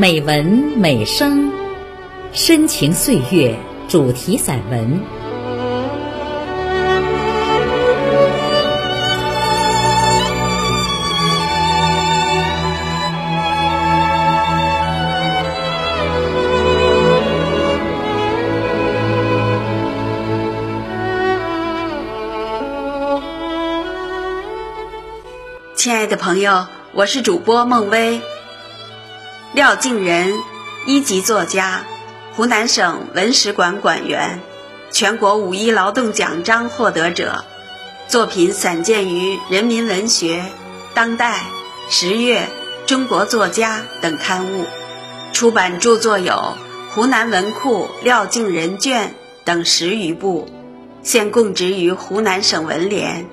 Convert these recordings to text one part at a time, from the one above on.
美文美声，深情岁月主题散文。亲爱的朋友，我是主播孟薇。廖静仁，一级作家，湖南省文史馆馆员，全国五一劳动奖章获得者，作品散见于《人民文学》《当代》《十月》《中国作家》等刊物，出版著作有《湖南文库廖静仁卷》等十余部，现供职于湖南省文联。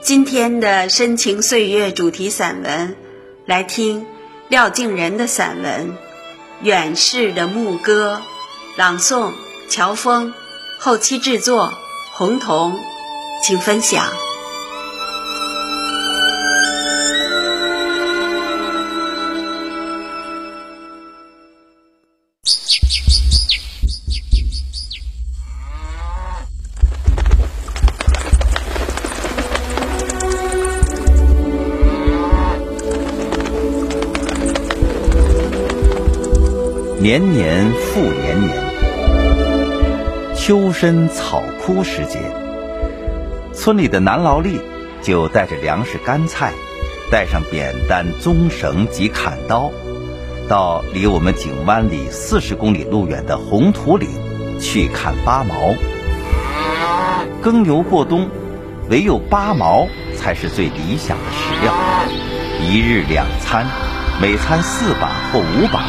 今天的深情岁月主题散文，来听。廖静仁的散文《远逝的牧歌》，朗诵乔峰，后期制作红彤，请分享。年年复年年，秋深草枯时节，村里的男劳力就带着粮食、干菜，带上扁担、棕绳及砍刀，到离我们井湾里四十公里路远的红土岭去砍八毛。耕牛过冬，唯有八毛才是最理想的食料。一日两餐，每餐四把或五把。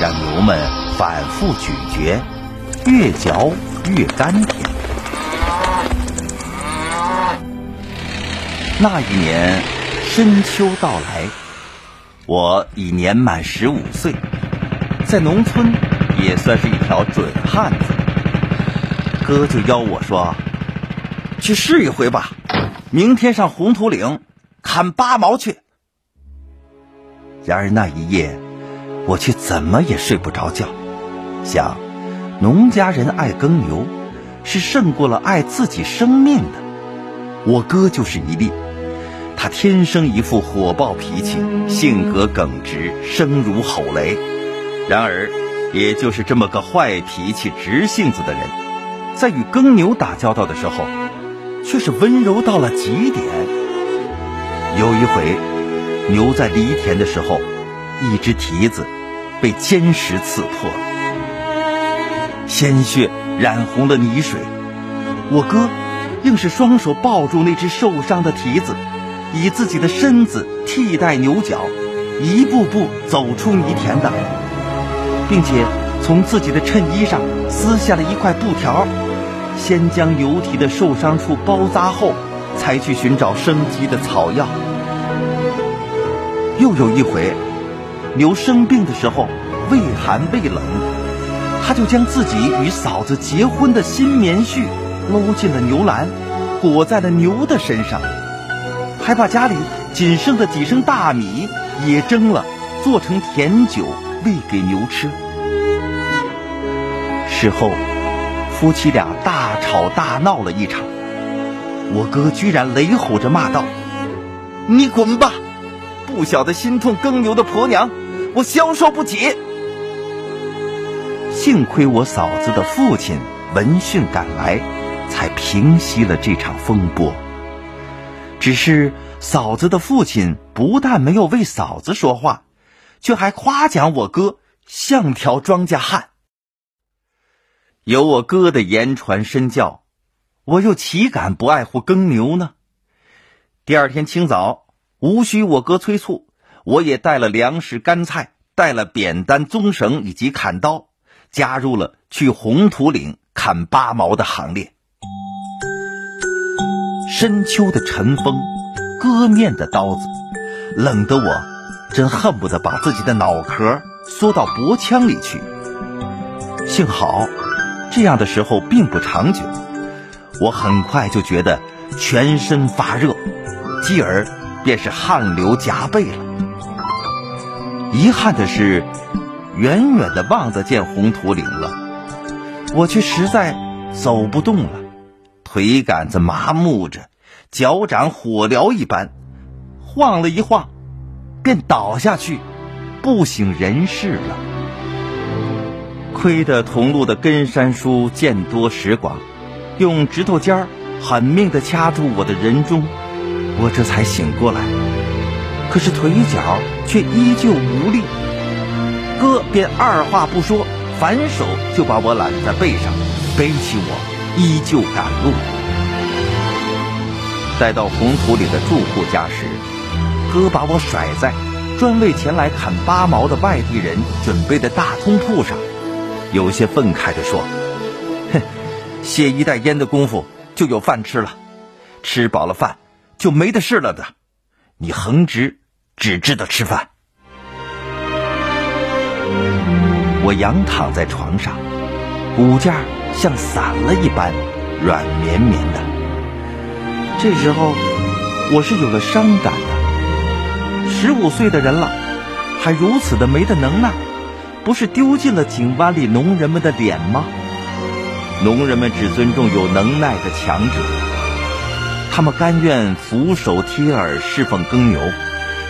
让牛们反复咀嚼，越嚼越甘甜。那一年深秋到来，我已年满十五岁，在农村也算是一条准汉子。哥就邀我说：“去试一回吧，明天上红土岭砍八毛去。”然而那一夜。我却怎么也睡不着觉，想，农家人爱耕牛，是胜过了爱自己生命的。我哥就是一例，他天生一副火爆脾气，性格耿直，声如吼雷。然而，也就是这么个坏脾气、直性子的人，在与耕牛打交道的时候，却是温柔到了极点。有一回，牛在犁田的时候。一只蹄子被尖石刺破了，鲜血染红了泥水。我哥硬是双手抱住那只受伤的蹄子，以自己的身子替代牛角，一步步走出泥田的，并且从自己的衬衣上撕下了一块布条，先将牛蹄的受伤处包扎后，才去寻找生机的草药。又有一回。牛生病的时候，畏寒畏冷，他就将自己与嫂子结婚的新棉絮搂进了牛栏，裹在了牛的身上，还把家里仅剩的几升大米也蒸了，做成甜酒喂给牛吃。事后，夫妻俩大吵大闹了一场，我哥居然雷吼着骂道：“你滚吧！”不晓得心痛耕牛的婆娘，我消受不起。幸亏我嫂子的父亲闻讯赶来，才平息了这场风波。只是嫂子的父亲不但没有为嫂子说话，却还夸奖我哥像条庄稼汉。有我哥的言传身教，我又岂敢不爱护耕牛呢？第二天清早。无需我哥催促，我也带了粮食、干菜，带了扁担、棕绳以及砍刀，加入了去红土岭砍八毛的行列。深秋的晨风，割面的刀子，冷得我真恨不得把自己的脑壳缩到脖腔里去。幸好，这样的时候并不长久，我很快就觉得全身发热，继而。便是汗流浃背了。遗憾的是，远远的望得见红土岭了，我却实在走不动了，腿杆子麻木着，脚掌火燎一般，晃了一晃，便倒下去，不省人事了。亏得同路的根山叔见多识广，用指头尖儿狠命的掐住我的人中，我这才醒过来。可是腿脚却依旧无力，哥便二话不说，反手就把我揽在背上，背起我，依旧赶路。待到红土岭的住户家时，哥把我甩在专为前来砍八毛的外地人准备的大通铺上，有些愤慨地说：“哼，歇一袋烟的功夫就有饭吃了，吃饱了饭就没得事了的，你横直。”只知道吃饭。我仰躺在床上，骨架像散了一般，软绵绵的。这时候，我是有了伤感的。十五岁的人了，还如此的没的能耐，不是丢尽了井湾里农人们的脸吗？农人们只尊重有能耐的强者，他们甘愿俯首贴耳侍奉耕牛。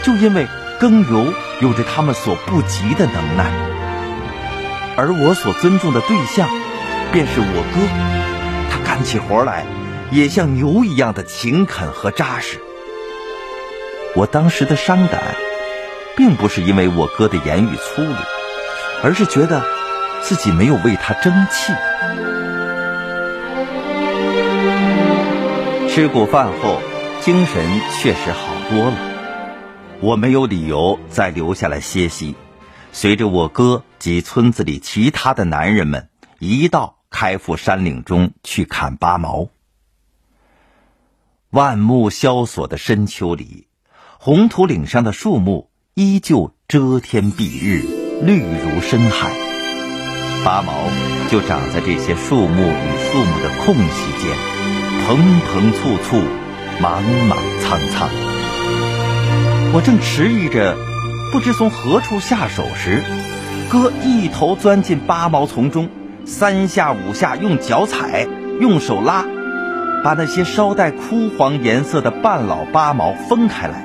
就因为耕牛有着他们所不及的能耐，而我所尊重的对象，便是我哥。他干起活来，也像牛一样的勤恳和扎实。我当时的伤感，并不是因为我哥的言语粗鲁，而是觉得自己没有为他争气。吃过饭后，精神确实好多了。我没有理由再留下来歇息，随着我哥及村子里其他的男人们一道开赴山岭中去砍八毛。万木萧索的深秋里，红土岭上的树木依旧遮天蔽日，绿如深海。八毛就长在这些树木与树木的空隙间，蓬蓬簇簇，莽莽苍苍。我正迟疑着，不知从何处下手时，哥一头钻进八毛丛中，三下五下用脚踩，用手拉，把那些稍带枯黄颜色的半老八毛分开来，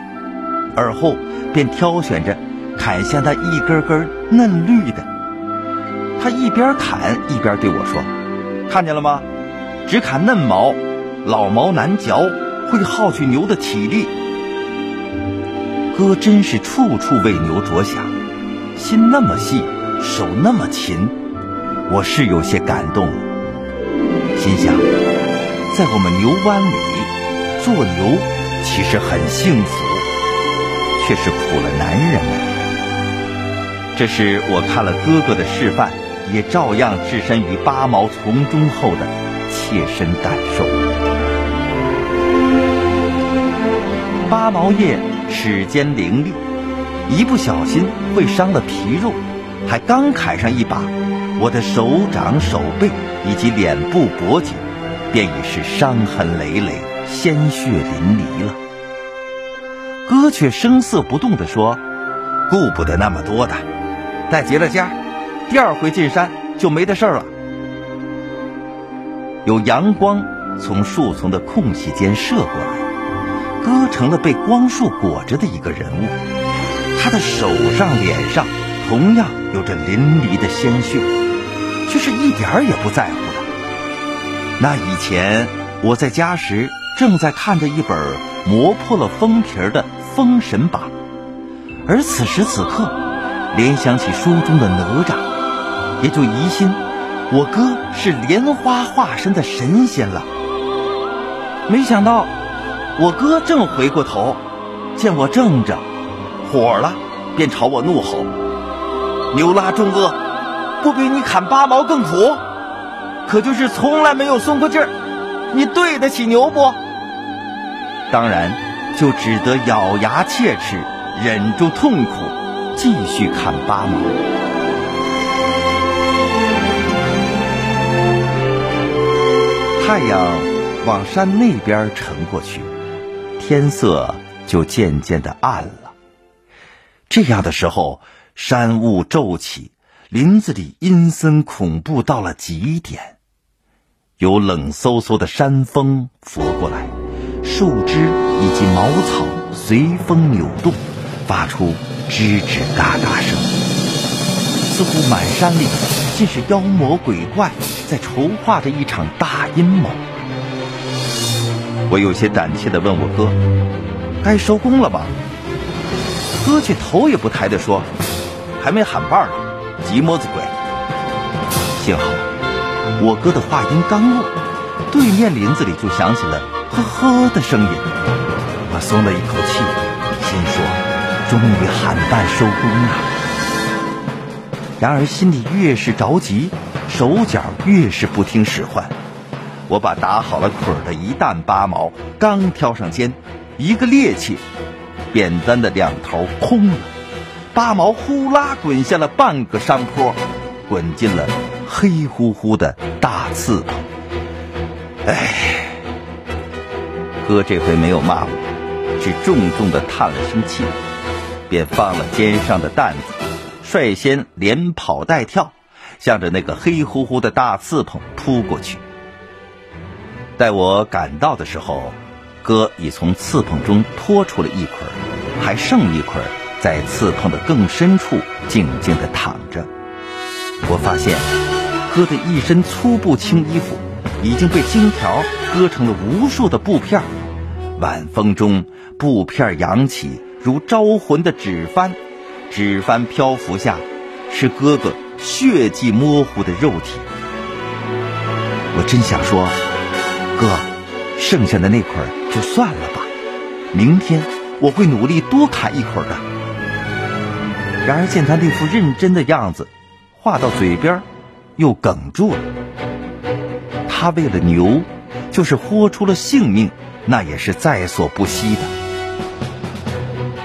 而后便挑选着砍下那一根根嫩绿的。他一边砍一边对我说：“看见了吗？只砍嫩毛，老毛难嚼，会耗去牛的体力。”哥真是处处为牛着想，心那么细，手那么勤，我是有些感动。心想，在我们牛湾里做牛其实很幸福，却是苦了男人们。这是我看了哥哥的示范，也照样置身于八毛丛中后的切身感受。八毛叶。齿尖凌厉，一不小心会伤了皮肉，还刚砍上一把，我的手掌、手背以及脸部、脖颈，便已是伤痕累累、鲜血淋漓了。哥却声色不动地说：“顾不得那么多的，待结了痂，第二回进山就没的事了。”有阳光从树丛的空隙间射过来。哥成了被光束裹着的一个人物，他的手上、脸上同样有着淋漓的鲜血，却是一点儿也不在乎的。那以前我在家时，正在看着一本磨破了封皮的《封神榜》，而此时此刻，联想起书中的哪吒，也就疑心我哥是莲花化身的神仙了。没想到。我哥正回过头，见我正着，火了，便朝我怒吼：“牛拉重恶，不比你砍八毛更苦？可就是从来没有松过劲儿，你对得起牛不？”当然，就只得咬牙切齿，忍住痛苦，继续砍八毛。太阳往山那边沉过去。天色就渐渐的暗了，这样的时候，山雾骤起，林子里阴森恐怖到了极点，有冷飕飕的山风拂过来，树枝以及茅草随风扭动，发出吱吱嘎嘎声，似乎满山里尽是妖魔鬼怪在筹划着一场大阴谋。我有些胆怯地问我哥：“该收工了吧？”哥却头也不抬地说：“还没喊伴呢。”急么子鬼！幸好我哥的话音刚落，对面林子里就响起了“呵呵”的声音。我松了一口气，心说：终于喊伴收工了。然而心里越是着急，手脚越是不听使唤。我把打好了捆的一担八毛刚挑上肩，一个趔趄，扁担的两头空了。八毛呼啦滚下了半个山坡，滚进了黑乎乎的大刺棚。哎，哥这回没有骂我，只重重的叹了声气，便放了肩上的担子，率先连跑带跳，向着那个黑乎乎的大刺棚扑过去。待我赶到的时候，哥已从刺棚中拖出了一捆，还剩一捆。在刺碰的更深处，静静地躺着。我发现，哥的一身粗布青衣服已经被荆条割成了无数的布片。晚风中，布片扬起，如招魂的纸帆，纸帆漂浮下，是哥哥血迹模糊的肉体。我真想说，哥，剩下的那捆就算了吧，明天我会努力多砍一捆的。然而见他那副认真的样子，话到嘴边又哽住了。他为了牛，就是豁出了性命，那也是在所不惜的。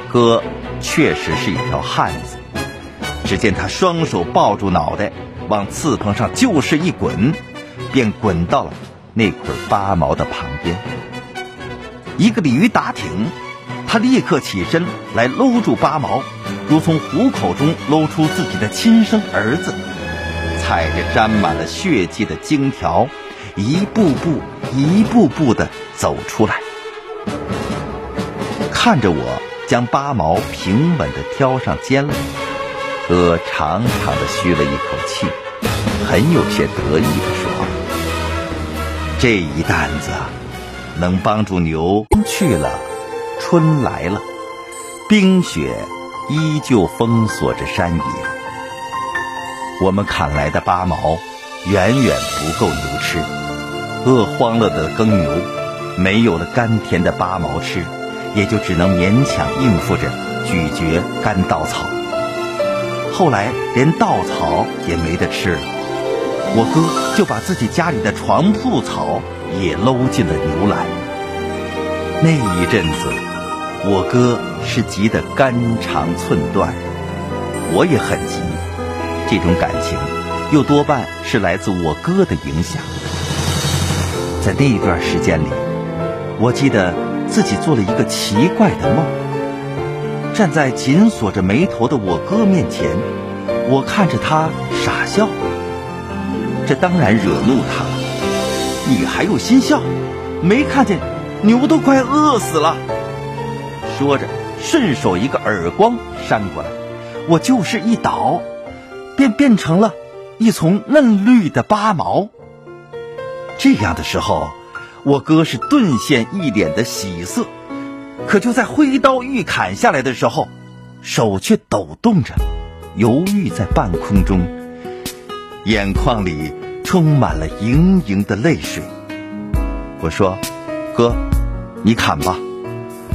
哥确实是一条汉子。只见他双手抱住脑袋，往刺棚上就是一滚，便滚到了那捆八毛的旁边。一个鲤鱼打挺，他立刻起身来搂住八毛。如从虎口中搂出自己的亲生儿子，踩着沾满了血迹的荆条，一步步、一步步地走出来，看着我将八毛平稳地挑上肩来，哥长长的吁了一口气，很有些得意地说：“这一担子能帮助牛去了，春来了，冰雪。”依旧封锁着山野，我们砍来的八毛远远不够牛吃，饿慌了的耕牛没有了甘甜的八毛吃，也就只能勉强应付着咀嚼干稻草。后来连稻草也没得吃了，我哥就把自己家里的床铺草也搂进了牛栏。那一阵子。我哥是急得肝肠寸断，我也很急。这种感情，又多半是来自我哥的影响。在那一段时间里，我记得自己做了一个奇怪的梦。站在紧锁着眉头的我哥面前，我看着他傻笑。这当然惹怒他了。你还有心笑？没看见牛都快饿死了。说着，顺手一个耳光扇过来，我就是一倒，便变成了一丛嫩绿的八毛。这样的时候，我哥是顿现一脸的喜色，可就在挥刀欲砍下来的时候，手却抖动着，犹豫在半空中，眼眶里充满了盈盈的泪水。我说：“哥，你砍吧。”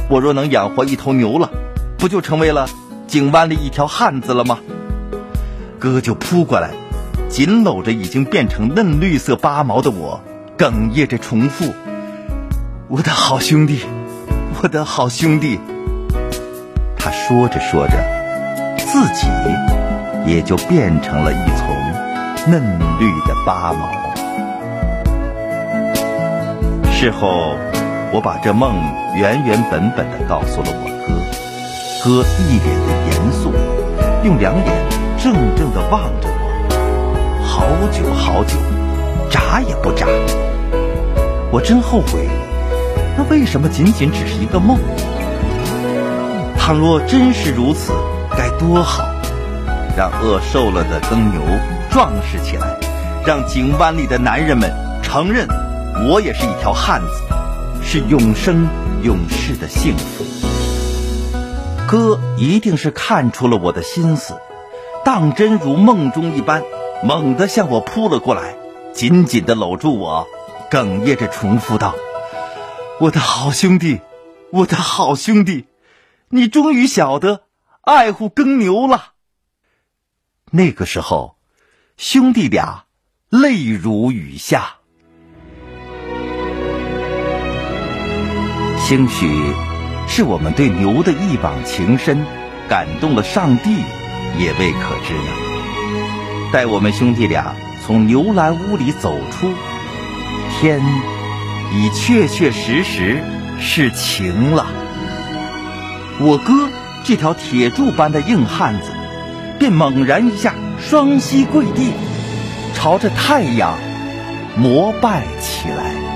我若能养活一头牛了，不就成为了井湾里一条汉子了吗？哥就扑过来，紧搂着已经变成嫩绿色八毛的我，哽咽着重复：“我的好兄弟，我的好兄弟。”他说着说着，自己也就变成了一丛嫩绿的八毛。事后。我把这梦原原本本的告诉了我哥，哥一脸的严肃，用两眼怔怔的望着我。好久好久，眨也不眨。我真后悔，那为什么仅仅只是一个梦？倘若真是如此，该多好！让饿瘦了的耕牛壮实起来，让井湾里的男人们承认，我也是一条汉子，是永生永世的幸福。哥一定是看出了我的心思，当真如梦中一般，猛地向我扑了过来，紧紧地搂住我，哽咽着重复道：“我的好兄弟，我的好兄弟，你终于晓得爱护耕牛了。”那个时候，兄弟俩泪如雨下。兴许是我们对牛的一往情深，感动了上帝，也未可知呢。待我们兄弟俩从牛栏屋里走出，天已确确实实是晴了。我哥这条铁柱般的硬汉子。便猛然一下，双膝跪地，朝着太阳膜拜起来。